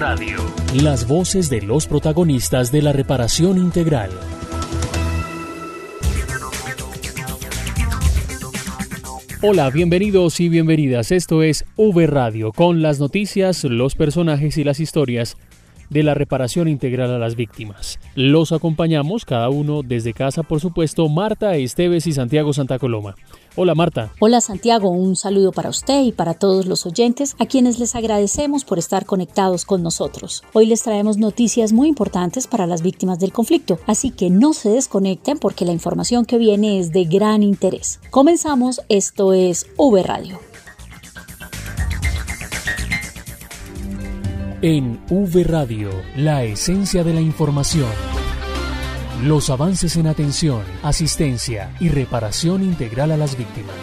Radio. Las voces de los protagonistas de la reparación integral. Hola, bienvenidos y bienvenidas. Esto es V Radio con las noticias, los personajes y las historias de la reparación integral a las víctimas. Los acompañamos cada uno desde casa, por supuesto, Marta Esteves y Santiago Santa Coloma. Hola Marta. Hola Santiago, un saludo para usted y para todos los oyentes a quienes les agradecemos por estar conectados con nosotros. Hoy les traemos noticias muy importantes para las víctimas del conflicto, así que no se desconecten porque la información que viene es de gran interés. Comenzamos, esto es V Radio. En V Radio, la esencia de la información. Los avances en atención, asistencia y reparación integral a las víctimas.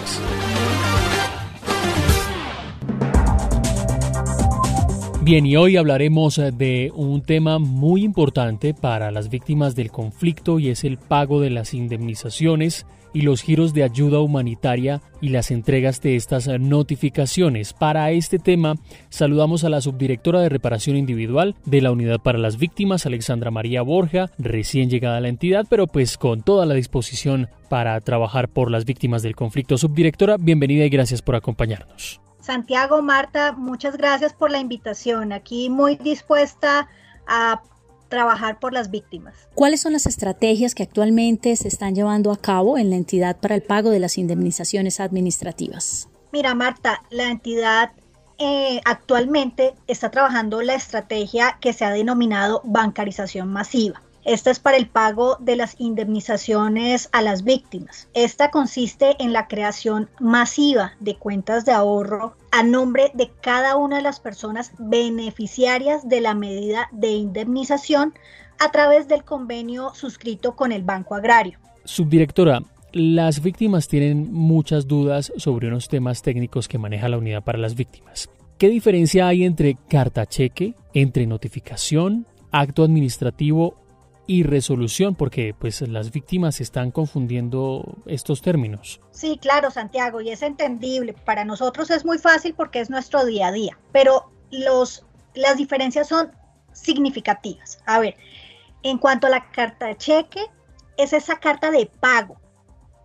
Bien, y hoy hablaremos de un tema muy importante para las víctimas del conflicto y es el pago de las indemnizaciones y los giros de ayuda humanitaria y las entregas de estas notificaciones. Para este tema saludamos a la subdirectora de reparación individual de la Unidad para las Víctimas, Alexandra María Borja, recién llegada a la entidad, pero pues con toda la disposición para trabajar por las víctimas del conflicto. Subdirectora, bienvenida y gracias por acompañarnos. Santiago, Marta, muchas gracias por la invitación. Aquí muy dispuesta a trabajar por las víctimas. ¿Cuáles son las estrategias que actualmente se están llevando a cabo en la entidad para el pago de las indemnizaciones administrativas? Mira, Marta, la entidad eh, actualmente está trabajando la estrategia que se ha denominado bancarización masiva. Esta es para el pago de las indemnizaciones a las víctimas. Esta consiste en la creación masiva de cuentas de ahorro a nombre de cada una de las personas beneficiarias de la medida de indemnización a través del convenio suscrito con el Banco Agrario. Subdirectora, las víctimas tienen muchas dudas sobre unos temas técnicos que maneja la unidad para las víctimas. ¿Qué diferencia hay entre carta cheque, entre notificación, acto administrativo y resolución, porque pues las víctimas están confundiendo estos términos. Sí, claro, Santiago, y es entendible. Para nosotros es muy fácil porque es nuestro día a día, pero los, las diferencias son significativas. A ver, en cuanto a la carta de cheque, es esa carta de pago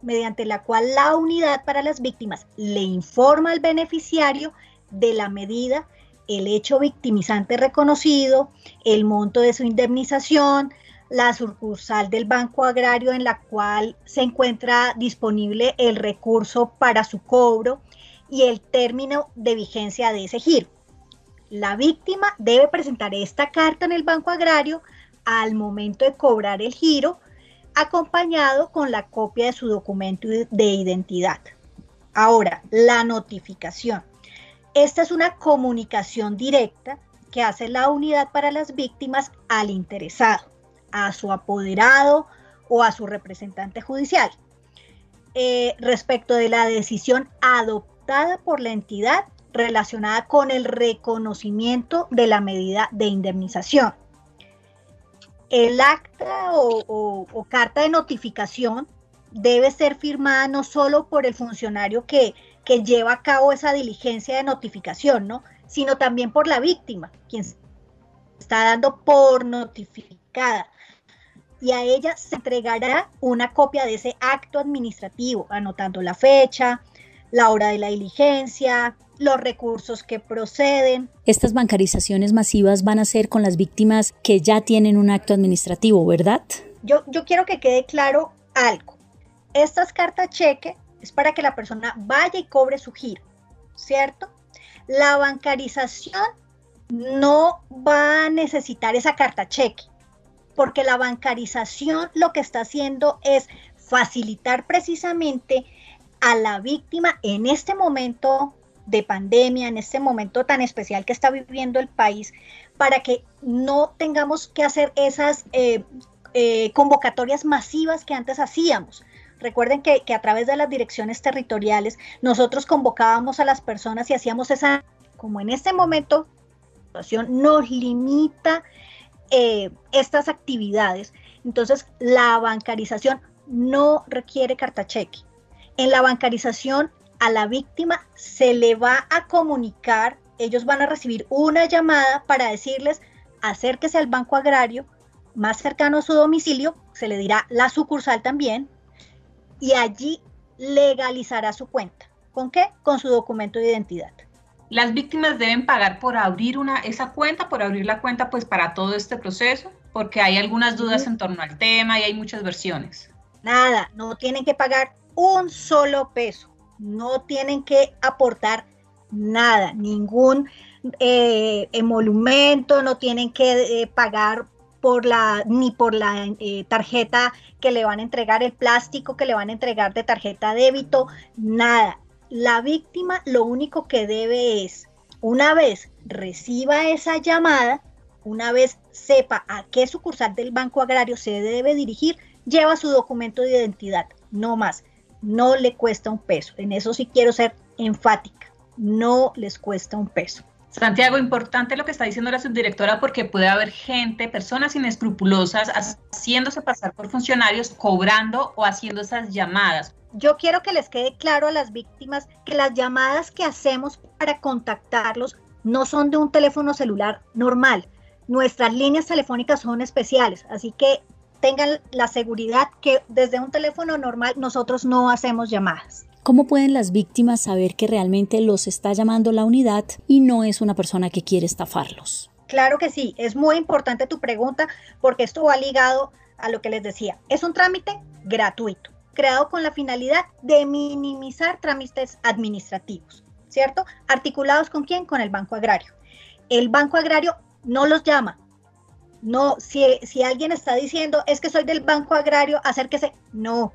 mediante la cual la unidad para las víctimas le informa al beneficiario de la medida, el hecho victimizante reconocido, el monto de su indemnización, la sucursal del Banco Agrario en la cual se encuentra disponible el recurso para su cobro y el término de vigencia de ese giro. La víctima debe presentar esta carta en el Banco Agrario al momento de cobrar el giro, acompañado con la copia de su documento de identidad. Ahora, la notificación. Esta es una comunicación directa que hace la unidad para las víctimas al interesado a su apoderado o a su representante judicial. Eh, respecto de la decisión adoptada por la entidad relacionada con el reconocimiento de la medida de indemnización. El acta o, o, carta de notificación debe ser firmada no solo por el funcionario que, que lleva a cabo esa diligencia de notificación, ¿no? sino también por la víctima, quien está dando por notificada y a ella se entregará una copia de ese acto administrativo, anotando la fecha, la hora de la diligencia, los recursos que proceden. Estas bancarizaciones masivas van a ser con las víctimas que ya tienen un acto administrativo, ¿verdad? Yo, yo quiero que quede claro algo. Estas cartas cheque es para que la persona vaya y cobre su giro, ¿cierto? La bancarización no va a necesitar esa carta cheque porque la bancarización lo que está haciendo es facilitar precisamente a la víctima en este momento de pandemia, en este momento tan especial que está viviendo el país, para que no tengamos que hacer esas, eh, eh, convocatorias masivas que antes hacíamos. Recuerden que, que, a través de las direcciones territoriales nosotros convocábamos a las personas y hacíamos esa, como en este momento, la situación nos limita eh, estas actividades. Entonces, la bancarización no requiere carta cheque. En la bancarización a la víctima se le va a comunicar, ellos van a recibir una llamada para decirles acérquese al banco agrario más cercano a su domicilio, se le dirá la sucursal también, y allí legalizará su cuenta. ¿Con qué? Con su documento de identidad. Las víctimas deben pagar por abrir una, esa cuenta, por abrir la cuenta pues para todo este proceso, porque hay algunas dudas en torno al tema y hay muchas versiones. Nada, no tienen que pagar un solo peso, no tienen que aportar nada, ningún eh, emolumento, no tienen que eh, pagar por la, ni por la eh, tarjeta que le van a entregar, el plástico que le van a entregar de tarjeta débito, nada. La víctima lo único que debe es, una vez reciba esa llamada, una vez sepa a qué sucursal del Banco Agrario se debe dirigir, lleva su documento de identidad, no más. No le cuesta un peso. En eso sí quiero ser enfática. No les cuesta un peso. Santiago, importante lo que está diciendo la subdirectora porque puede haber gente, personas inescrupulosas haciéndose pasar por funcionarios, cobrando o haciendo esas llamadas. Yo quiero que les quede claro a las víctimas que las llamadas que hacemos para contactarlos no son de un teléfono celular normal. Nuestras líneas telefónicas son especiales, así que tengan la seguridad que desde un teléfono normal nosotros no hacemos llamadas. ¿Cómo pueden las víctimas saber que realmente los está llamando la unidad y no es una persona que quiere estafarlos? Claro que sí, es muy importante tu pregunta porque esto va ligado a lo que les decía. Es un trámite gratuito, creado con la finalidad de minimizar trámites administrativos, ¿cierto? Articulados con quién? Con el Banco Agrario. El Banco Agrario no los llama. No, si, si alguien está diciendo es que soy del Banco Agrario, acérquese. No,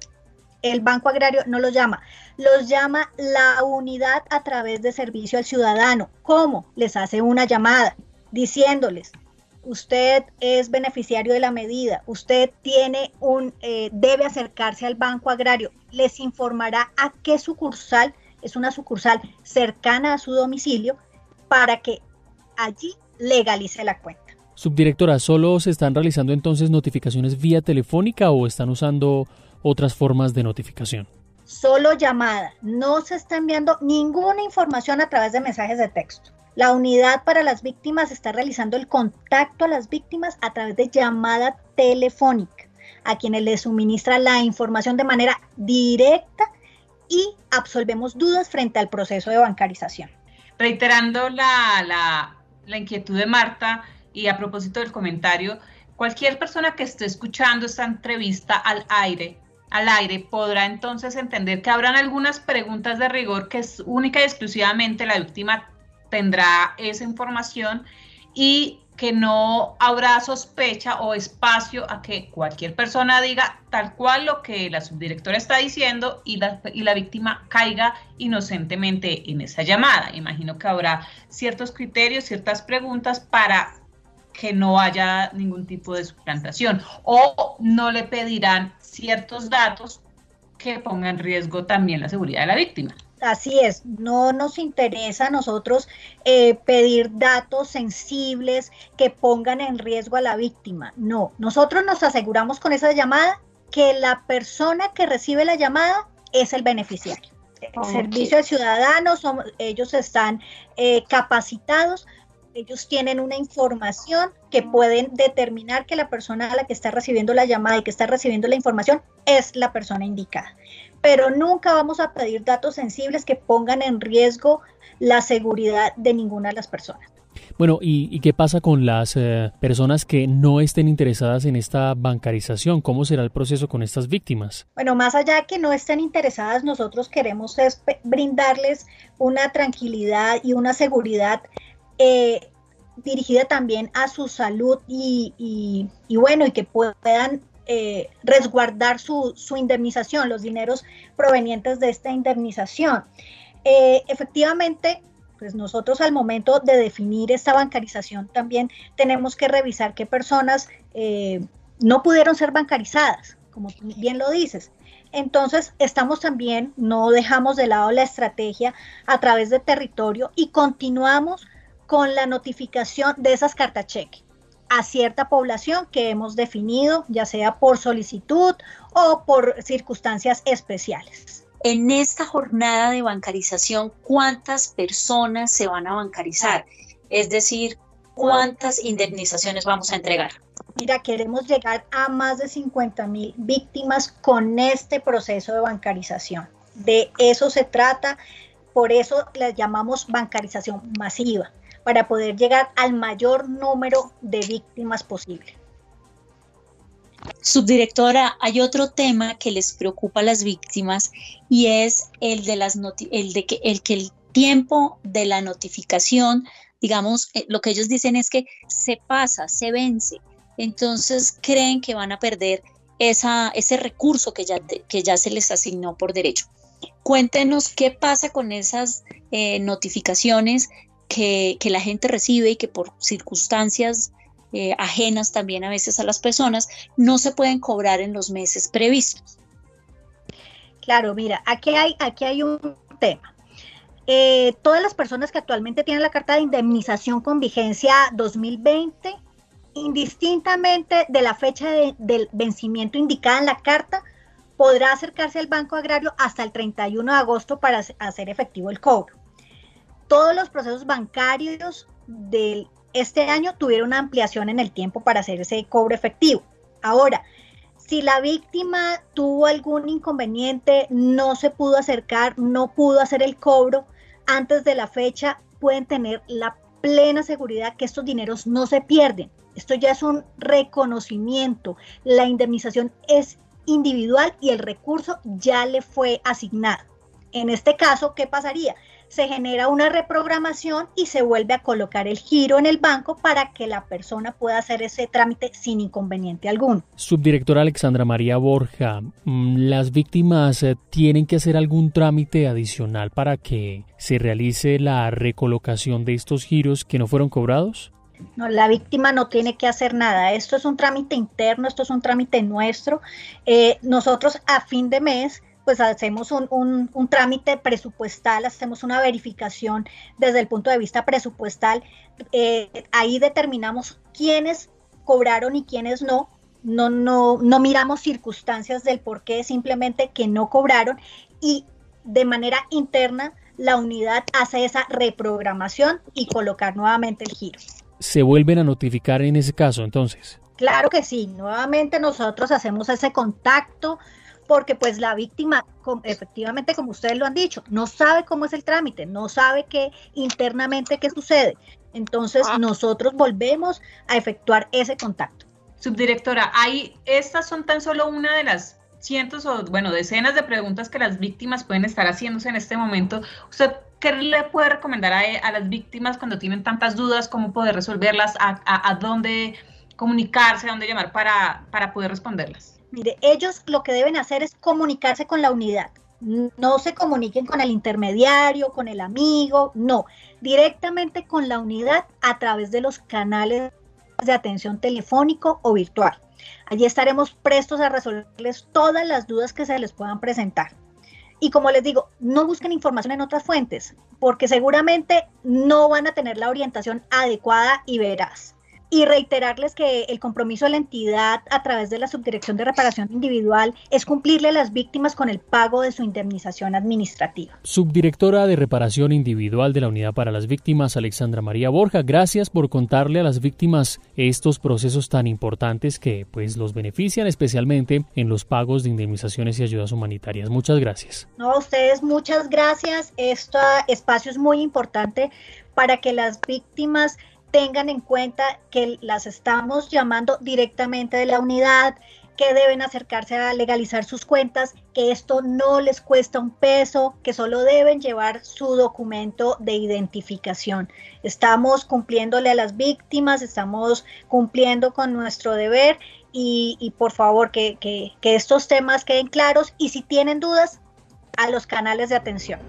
el Banco Agrario no los llama, los llama la unidad a través de servicio al ciudadano. ¿Cómo? Les hace una llamada diciéndoles, usted es beneficiario de la medida, usted tiene un, eh, debe acercarse al Banco Agrario, les informará a qué sucursal, es una sucursal cercana a su domicilio, para que allí legalice la cuenta. Subdirectora, ¿solo se están realizando entonces notificaciones vía telefónica o están usando otras formas de notificación? Solo llamada. No se está enviando ninguna información a través de mensajes de texto. La unidad para las víctimas está realizando el contacto a las víctimas a través de llamada telefónica, a quienes les suministra la información de manera directa y absolvemos dudas frente al proceso de bancarización. Reiterando la, la, la inquietud de Marta y a propósito del comentario, cualquier persona que esté escuchando esta entrevista al aire al aire, podrá entonces entender que habrán algunas preguntas de rigor que es única y exclusivamente la víctima tendrá esa información y que no habrá sospecha o espacio a que cualquier persona diga tal cual lo que la subdirectora está diciendo y la, y la víctima caiga inocentemente en esa llamada. Imagino que habrá ciertos criterios, ciertas preguntas para que no haya ningún tipo de suplantación o no le pedirán ciertos datos que pongan en riesgo también la seguridad de la víctima. Así es, no nos interesa a nosotros eh, pedir datos sensibles que pongan en riesgo a la víctima. No, nosotros nos aseguramos con esa llamada que la persona que recibe la llamada es el beneficiario. El servicio al ciudadano, ellos están eh, capacitados ellos tienen una información que pueden determinar que la persona a la que está recibiendo la llamada y que está recibiendo la información es la persona indicada. Pero nunca vamos a pedir datos sensibles que pongan en riesgo la seguridad de ninguna de las personas. Bueno, ¿y, qué pasa con las eh, personas que no estén interesadas en esta bancarización? ¿Cómo será el proceso con estas víctimas? Bueno, más allá de que no estén interesadas, nosotros queremos brindarles una tranquilidad y una seguridad eh, dirigida también a su salud y, bueno, y que puedan eh, resguardar su, indemnización, los dineros provenientes de esta indemnización. Eh, efectivamente, pues nosotros al momento de definir esta bancarización también tenemos que revisar qué personas no pudieron ser bancarizadas, como bien lo dices. Entonces, estamos también, no dejamos de lado la estrategia a través de territorio y continuamos con la notificación de esas cartas cheque a cierta población que hemos definido, ya sea por solicitud o por circunstancias especiales. En esta jornada de bancarización, ¿cuántas personas se van a bancarizar? Es decir, ¿cuántas indemnizaciones vamos a entregar? Mira, queremos llegar a más de 50 mil víctimas con este proceso de bancarización. De eso se trata, por eso la llamamos bancarización masiva, para poder llegar al mayor número de víctimas posible. Subdirectora, hay otro tema que les preocupa a las víctimas y es el de las el de que el tiempo de la notificación, digamos, eh, lo que ellos dicen es que se pasa, se vence entonces creen que van a perder esa, ese recurso que ya, que ya se les asignó por derecho. Cuéntenos qué pasa con esas eh, notificaciones que, la gente recibe y que por circunstancias eh, ajenas también a veces a las personas no se pueden cobrar en los meses previstos. Claro, mira, aquí hay, aquí hay un tema. Eh, todas las personas que actualmente tienen la carta de indemnización con vigencia 2020 indistintamente de la fecha del vencimiento indicada en la carta, podrá acercarse al Banco Agrario hasta el 31 de agosto para hacer efectivo el cobro. Todos los procesos bancarios de este año tuvieron una ampliación en el tiempo para hacer ese cobro efectivo. Ahora, si la víctima tuvo algún inconveniente, no se pudo acercar, no pudo hacer el cobro antes de la fecha, pueden tener la plena seguridad que estos dineros no se pierden. Esto ya es un reconocimiento. La indemnización es individual y el recurso ya le fue asignado. En este caso, ¿qué pasaría? Se genera una reprogramación y se vuelve a colocar el giro en el banco para que la persona pueda hacer ese trámite sin inconveniente alguno. Subdirectora Alexandra María Borja, mm, ¿las víctimas eh, tienen que hacer algún trámite adicional para que se realice la recolocación de estos giros que no fueron cobrados? No, la víctima no tiene que hacer nada. Esto es un trámite interno, esto es un trámite nuestro. Eh, nosotros a fin de mes pues hacemos un, trámite presupuestal, hacemos una verificación desde el punto de vista presupuestal. Eh, ahí determinamos quiénes cobraron y quiénes no. No, no, no miramos circunstancias del por qué, simplemente que no cobraron y de manera interna la unidad hace esa reprogramación y colocar nuevamente el giro se vuelven a notificar en ese caso entonces? Claro que sí, nuevamente nosotros hacemos ese contacto porque pues la víctima, efectivamente como ustedes lo han dicho, no sabe cómo es el trámite, no sabe qué internamente qué sucede. Entonces ah. nosotros volvemos a efectuar ese contacto. Subdirectora, ahí estas son tan solo una de las cientos o bueno decenas de preguntas que las víctimas pueden estar haciéndose en este momento. ¿Usted ¿Qué le puede recomendar a, las víctimas cuando tienen tantas dudas, cómo poder resolverlas, a, dónde comunicarse, a dónde llamar para, para poder responderlas? Mire, ellos lo que deben hacer es comunicarse con la unidad. No se comuniquen con el intermediario, con el amigo, no, directamente con la unidad a través de los canales de atención telefónico o virtual. Allí estaremos prestos a resolverles todas las dudas que se les puedan presentar. Y como les digo, no busquen información en otras fuentes, porque seguramente no van a tener la orientación adecuada y veraz y reiterarles que el compromiso de la entidad a través de la Subdirección de Reparación Individual es cumplirle a las víctimas con el pago de su indemnización administrativa. Subdirectora de Reparación Individual de la Unidad para las Víctimas, Alexandra María Borja, gracias por contarle a las víctimas estos procesos tan importantes que pues los benefician especialmente en los pagos de indemnizaciones y ayudas humanitarias. Muchas gracias. No, a ustedes muchas gracias. Este espacio es muy importante para que las víctimas tengan en cuenta que las estamos llamando directamente de la unidad, que deben acercarse a legalizar sus cuentas, que esto no les cuesta un peso, que solo deben llevar su documento de identificación. Estamos cumpliéndole a las víctimas, estamos cumpliendo con nuestro deber y, por favor que, estos temas queden claros y si tienen dudas, a los canales de atención.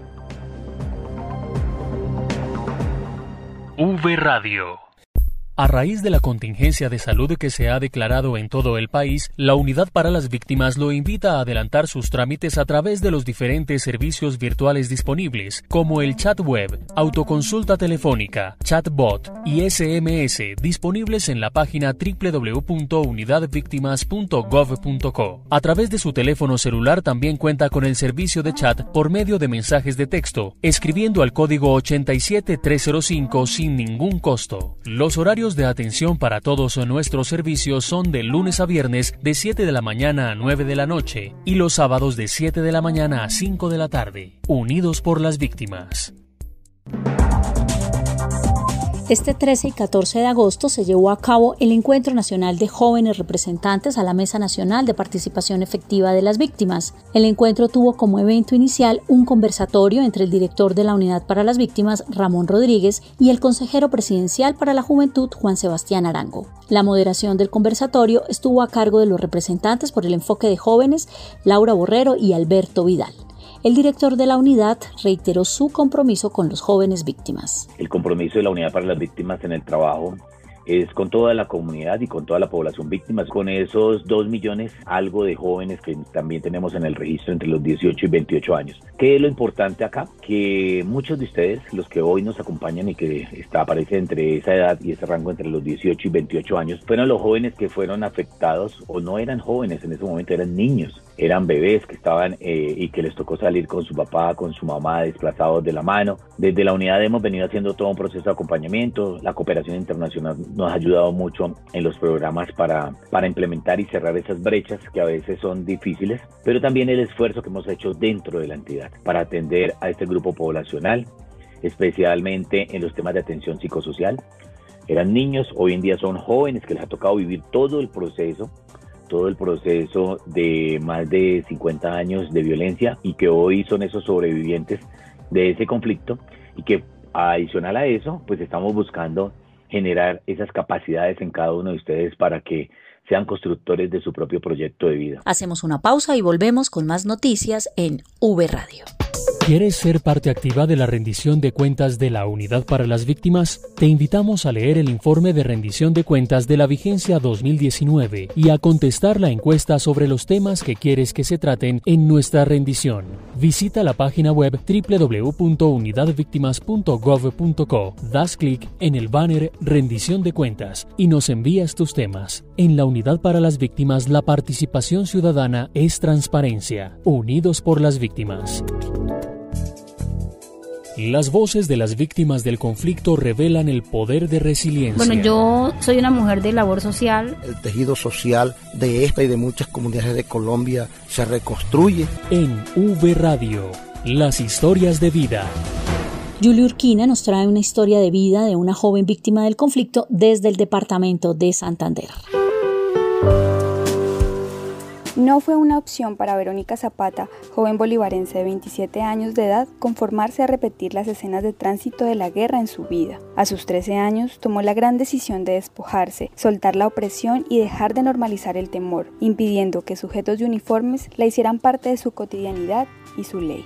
V Radio. A raíz de la contingencia de salud que se ha declarado en todo el país, la Unidad para las Víctimas lo invita a adelantar sus trámites a través de los diferentes servicios virtuales disponibles, como el chat web, autoconsulta telefónica, chatbot y SMS disponibles en la página www.unidadvictimas.gov.co. A través de su teléfono celular también cuenta con el servicio de chat por medio de mensajes de texto, escribiendo al código 87305 sin ningún costo. Los horarios de atención para todos nuestros servicios son de lunes a viernes de 7 de la mañana a 9 de la noche y los sábados de 7 de la mañana a 5 de la tarde. Unidos por las víctimas. Este 13 y 14 de agosto se llevó a cabo el Encuentro Nacional de Jóvenes Representantes a la Mesa Nacional de Participación Efectiva de las Víctimas. El encuentro tuvo como evento inicial un conversatorio entre el director de la Unidad para las Víctimas, Ramón Rodríguez, y el consejero presidencial para la Juventud, Juan Sebastián Arango. La moderación del conversatorio estuvo a cargo de los representantes por el enfoque de jóvenes, Laura Borrero y Alberto Vidal. El director de la unidad reiteró su compromiso con los jóvenes víctimas. El compromiso de la unidad para las víctimas en el trabajo es con toda la comunidad y con toda la población víctimas, con esos dos millones algo de jóvenes que también tenemos en el registro entre los 18 y 28 años. ¿Qué es lo importante acá? Que muchos de ustedes, los que hoy nos acompañan y que está, aparece entre esa edad y ese rango entre los 18 y 28 años, fueron los jóvenes que fueron afectados o no eran jóvenes en ese momento, eran niños, eran bebés que estaban eh, y que les tocó salir con su papá, con su mamá, desplazados de la mano. Desde la unidad hemos venido haciendo todo un proceso de acompañamiento, la cooperación internacional nos ha ayudado mucho en los programas para, para implementar y cerrar esas brechas que a veces son difíciles, pero también el esfuerzo que hemos hecho dentro de la entidad para atender a este grupo poblacional, especialmente en los temas de atención psicosocial. Eran niños, hoy en día son jóvenes que les ha tocado vivir todo el proceso todo el proceso de más de 50 años de violencia y que hoy son esos sobrevivientes de ese conflicto y que adicional a eso, pues estamos buscando generar esas capacidades en cada uno de ustedes para que sean constructores de su propio proyecto de vida. Hacemos una pausa y volvemos con más noticias en V Radio. ¿Quieres ser parte activa de la rendición de cuentas de la Unidad para las Víctimas? Te invitamos a leer el informe de rendición de cuentas de la vigencia 2019 y a contestar la encuesta sobre los temas que quieres que se traten en nuestra rendición. Visita la página web www.unidadvictimas.gov.co, das clic en el banner Rendición de cuentas y nos envías tus temas. En la Unidad para las Víctimas la participación ciudadana es transparencia. Unidos por las Víctimas. Las voces de las víctimas del conflicto revelan el poder de resiliencia. Bueno, yo soy una mujer de labor social. El tejido social de esta y de muchas comunidades de Colombia se reconstruye. En V Radio, las historias de vida. Julio Urquina nos trae una historia de vida de una joven víctima del conflicto desde el departamento de Santander. No fue una opción para Verónica Zapata, joven bolivarense de 27 años de edad, conformarse a repetir las escenas de tránsito de la guerra en su vida. A sus 13 años tomó la gran decisión de despojarse, soltar la opresión y dejar de normalizar el temor, impidiendo que sujetos de uniformes la hicieran parte de su cotidianidad y su ley.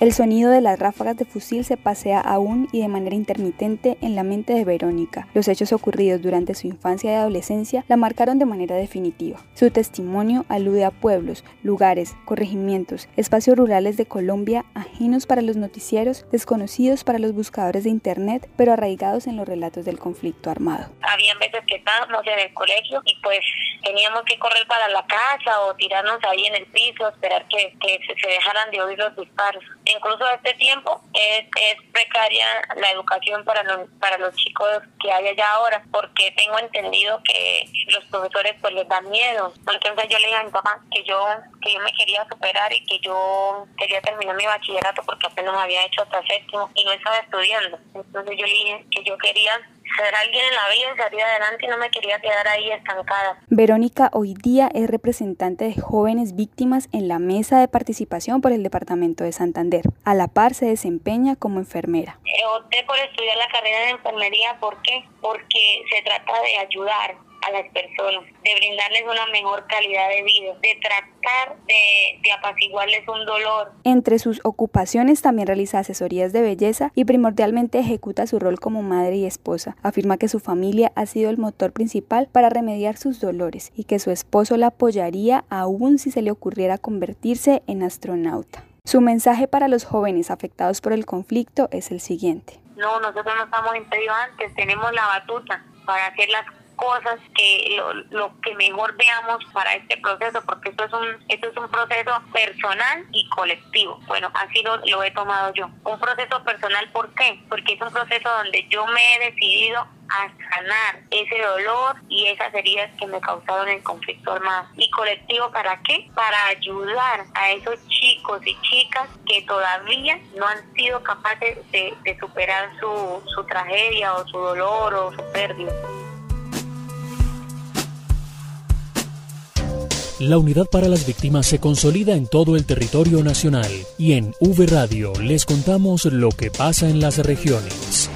El sonido de las ráfagas de fusil se pasea aún y de manera intermitente en la mente de Verónica. Los hechos ocurridos durante su infancia y adolescencia la marcaron de manera definitiva. Su testimonio alude a pueblos, lugares, corregimientos, espacios rurales de Colombia ajenos para los noticieros, desconocidos para los buscadores de Internet, pero arraigados en los relatos del conflicto armado. Habían veces que estábamos en el colegio y pues teníamos que correr para la casa o tirarnos ahí en el piso, esperar que, que se dejaran de oír los disparos incluso este tiempo es, es precaria la educación para los, para los chicos que hay allá ahora, porque tengo entendido que los profesores pues les dan miedo. Entonces yo le dije a mi papá que yo, que yo me quería superar y que yo quería terminar mi bachillerato porque apenas había hecho hasta séptimo y no estaba estudiando. Entonces yo le dije que yo quería ser alguien en la vida, salir adelante y no me quería quedar ahí estancada. Verónica hoy día es representante de jóvenes víctimas en la mesa de participación por el departamento de Santander. A la par se desempeña como enfermera. Eh, opté por estudiar la carrera de enfermería, ¿por qué? Porque se trata de ayudar, a las personas, de brindarles una mejor calidad de vida, de tratar de, de apaciguarles un dolor. Entre sus ocupaciones también realiza asesorías de belleza y primordialmente ejecuta su rol como madre y esposa. Afirma que su familia ha sido el motor principal para remediar sus dolores y que su esposo la apoyaría aún si se le ocurriera convertirse en astronauta. Su mensaje para los jóvenes afectados por el conflicto es el siguiente. No, nosotros no estamos impedidos antes, tenemos la batuta para hacer las cosas que lo, que mejor veamos para este proceso, porque esto es un esto es un proceso personal y colectivo. Bueno, así lo, lo he tomado yo. Un proceso personal, ¿por qué? Porque es un proceso donde yo me he decidido a sanar ese dolor y esas heridas que me causaron el conflicto armado. ¿Y colectivo para qué? Para ayudar a esos chicos y chicas que todavía no han sido capaces de, de superar su, su tragedia o su dolor o su pérdida. La unidad para las víctimas se consolida en todo el territorio nacional y en V Radio les contamos lo que pasa en las regiones.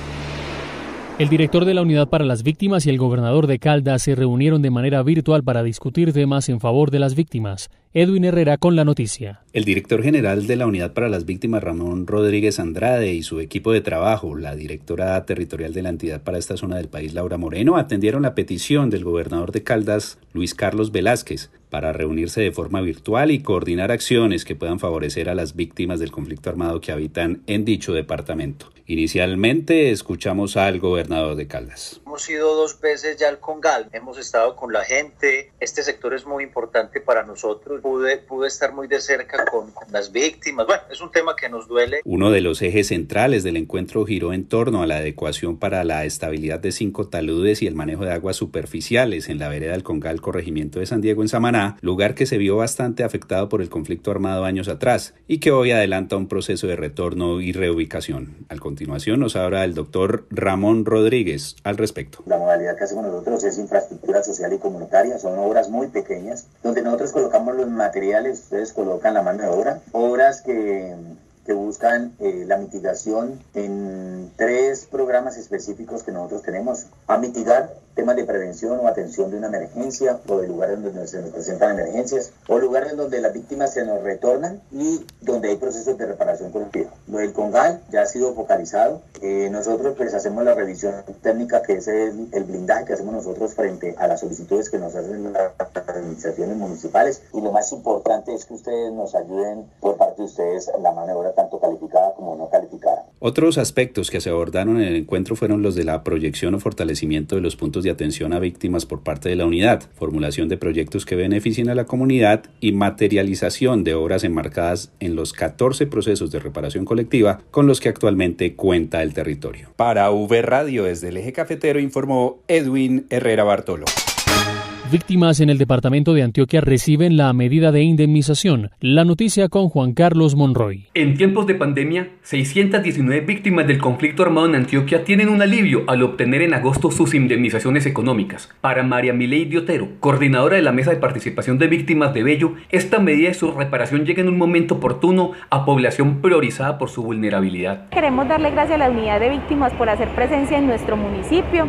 El director de la Unidad para las Víctimas y el gobernador de Caldas se reunieron de manera virtual para discutir temas en favor de las víctimas. Edwin Herrera con la noticia. El director general de la Unidad para las Víctimas, Ramón Rodríguez Andrade, y su equipo de trabajo, la directora territorial de la entidad para esta zona del país, Laura Moreno, atendieron la petición del gobernador de Caldas, Luis Carlos Velázquez, para reunirse de forma virtual y coordinar acciones que puedan favorecer a las víctimas del conflicto armado que habitan en dicho departamento. Inicialmente escuchamos al gobernador de Caldas. Hemos ido dos veces ya al Congal, hemos estado con la gente, este sector es muy importante para nosotros, pude, pude estar muy de cerca con, con las víctimas, bueno, es un tema que nos duele. Uno de los ejes centrales del encuentro giró en torno a la adecuación para la estabilidad de cinco taludes y el manejo de aguas superficiales en la vereda del Congal, corregimiento de San Diego en Samaná, lugar que se vio bastante afectado por el conflicto armado años atrás y que hoy adelanta un proceso de retorno y reubicación. Al continuación nos habla el doctor Ramón Rodríguez al respecto. La modalidad que hacemos nosotros es infraestructura social y comunitaria, son obras muy pequeñas, donde nosotros colocamos los materiales, ustedes colocan la mano de obra, obras que que buscan eh, la mitigación en tres programas específicos que nosotros tenemos, a mitigar temas de prevención o atención de una emergencia o de lugares donde se nos presentan emergencias o lugares donde las víctimas se nos retornan y donde hay procesos de reparación colectiva. Lo del Congal ya ha sido focalizado. Eh, nosotros pues hacemos la revisión técnica que es el, blindaje que hacemos nosotros frente a las solicitudes que nos hacen las administraciones municipales y lo más importante es que ustedes nos ayuden por parte de ustedes la maniobra tanto calificada como no calificada. Otros aspectos que se abordaron en el encuentro fueron los de la proyección o fortalecimiento de los puntos de atención a víctimas por parte de la unidad, formulación de proyectos que beneficien a la comunidad y materialización de obras enmarcadas en los 14 procesos de reparación colectiva con los que actualmente cuenta el territorio. Para V Radio desde el eje cafetero informó Edwin Herrera Bartolo. Víctimas en el departamento de Antioquia reciben la medida de indemnización. La noticia con Juan Carlos Monroy. En tiempos de pandemia, 619 víctimas del conflicto armado en Antioquia tienen un alivio al obtener en agosto sus indemnizaciones económicas. Para María Milei Diotero, coordinadora de la Mesa de Participación de Víctimas de Bello, esta medida de su reparación llega en un momento oportuno a población priorizada por su vulnerabilidad. Queremos darle gracias a la unidad de víctimas por hacer presencia en nuestro municipio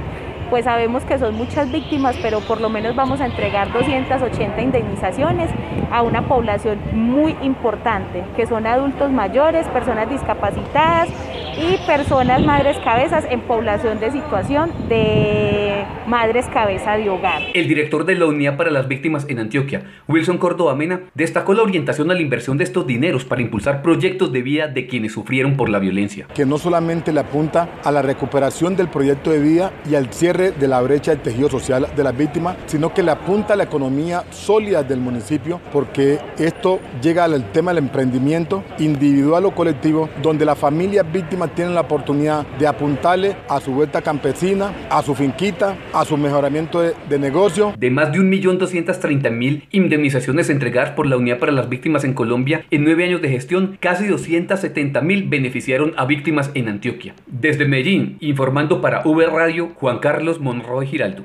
pues sabemos que son muchas víctimas, pero por lo menos vamos a entregar 280 indemnizaciones a una población muy importante, que son adultos mayores, personas discapacitadas y personas madres cabezas en población de situación de madres cabeza de hogar. El director de la Unidad para las Víctimas en Antioquia, Wilson Córdoba Mena, destacó la orientación a la inversión de estos dineros para impulsar proyectos de vida de quienes sufrieron por la violencia. Que no solamente le apunta a la recuperación del proyecto de vida y al cierre de la brecha del tejido social de las víctimas, sino que le apunta a la economía sólida del municipio, porque esto llega al tema del emprendimiento individual o colectivo, donde las familias víctimas tienen la oportunidad de apuntarle a su vuelta campesina, a su finquita, a su mejoramiento de, de negocio. De más de 1.230.000 indemnizaciones entregadas por la Unidad para las Víctimas en Colombia, en nueve años de gestión, casi 270.000 beneficiaron a víctimas en Antioquia. Desde Medellín, informando para V Radio, Juan Carlos Monroy Giraldo.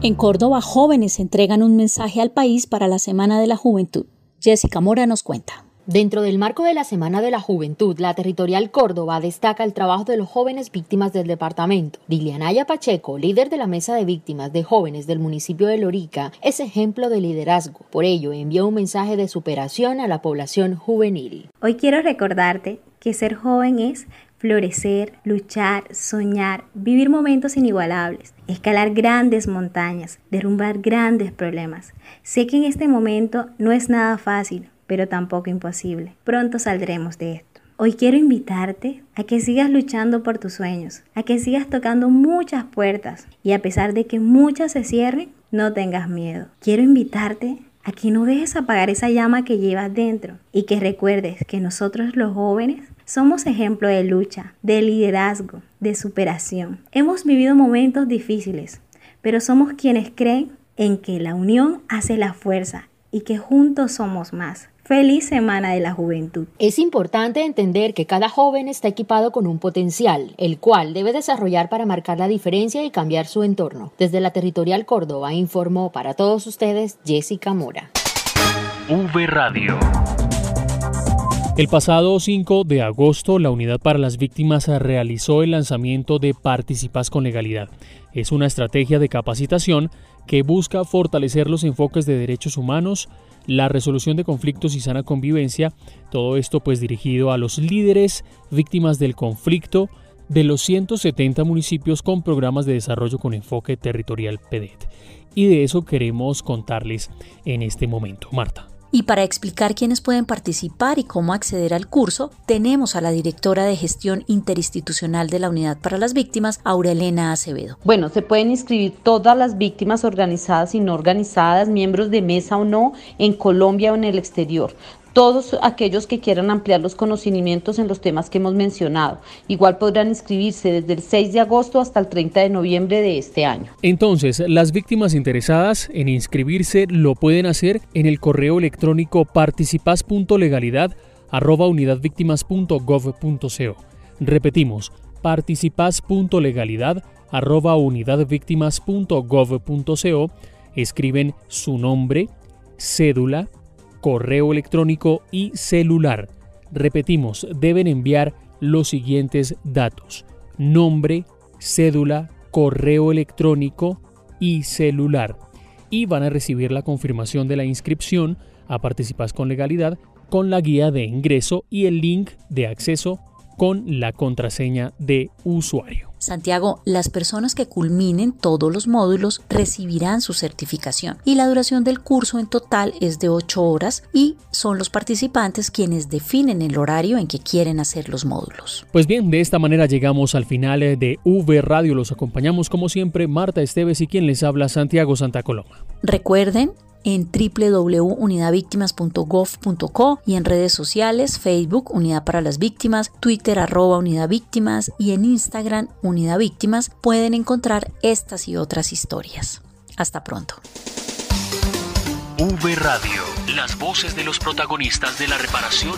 En Córdoba, jóvenes entregan un mensaje al país para la Semana de la Juventud. Jessica Mora nos cuenta. Dentro del marco de la Semana de la Juventud, la Territorial Córdoba destaca el trabajo de los jóvenes víctimas del departamento. Dilianaya Pacheco, líder de la Mesa de Víctimas de Jóvenes del municipio de Lorica, es ejemplo de liderazgo. Por ello, envió un mensaje de superación a la población juvenil. Hoy quiero recordarte que ser joven es florecer, luchar, soñar, vivir momentos inigualables, escalar grandes montañas, derrumbar grandes problemas. Sé que en este momento no es nada fácil, pero tampoco imposible. Pronto saldremos de esto. Hoy quiero invitarte a que sigas luchando por tus sueños, a que sigas tocando muchas puertas y a pesar de que muchas se cierren, no tengas miedo. Quiero invitarte a que no dejes apagar esa llama que llevas dentro y que recuerdes que nosotros los jóvenes somos ejemplo de lucha, de liderazgo, de superación. Hemos vivido momentos difíciles, pero somos quienes creen en que la unión hace la fuerza y que juntos somos más. Feliz Semana de la Juventud. Es importante entender que cada joven está equipado con un potencial, el cual debe desarrollar para marcar la diferencia y cambiar su entorno. Desde la Territorial Córdoba informó para todos ustedes Jessica Mora. V Radio. El pasado 5 de agosto, la Unidad para las Víctimas realizó el lanzamiento de Participas con Legalidad. Es una estrategia de capacitación que busca fortalecer los enfoques de derechos humanos, la resolución de conflictos y sana convivencia, todo esto pues dirigido a los líderes víctimas del conflicto de los 170 municipios con programas de desarrollo con enfoque territorial PEDET. Y de eso queremos contarles en este momento. Marta. Y para explicar quiénes pueden participar y cómo acceder al curso, tenemos a la directora de gestión interinstitucional de la Unidad para las Víctimas, Aurelena Acevedo. Bueno, se pueden inscribir todas las víctimas organizadas y no organizadas, miembros de mesa o no, en Colombia o en el exterior todos aquellos que quieran ampliar los conocimientos en los temas que hemos mencionado. Igual podrán inscribirse desde el 6 de agosto hasta el 30 de noviembre de este año. Entonces, las víctimas interesadas en inscribirse lo pueden hacer en el correo electrónico participas.legalidad.unidadvictimas.gov.co. Repetimos, participas.legalidad.unidadvictimas.gov.co. Escriben su nombre, cédula, correo electrónico y celular. Repetimos, deben enviar los siguientes datos. Nombre, cédula, correo electrónico y celular. Y van a recibir la confirmación de la inscripción a Participas con Legalidad con la guía de ingreso y el link de acceso con la contraseña de usuario. Santiago, las personas que culminen todos los módulos recibirán su certificación y la duración del curso en total es de 8 horas y son los participantes quienes definen el horario en que quieren hacer los módulos. Pues bien, de esta manera llegamos al final de V Radio. Los acompañamos como siempre Marta Esteves y quien les habla Santiago Santa Coloma. Recuerden en www.unidadvictimas.gov.co y en redes sociales, Facebook Unidad para las Víctimas, Twitter arroba Unidad Víctimas y en Instagram Unidad Víctimas pueden encontrar estas y otras historias. Hasta pronto. V Radio, las voces de los protagonistas de la reparación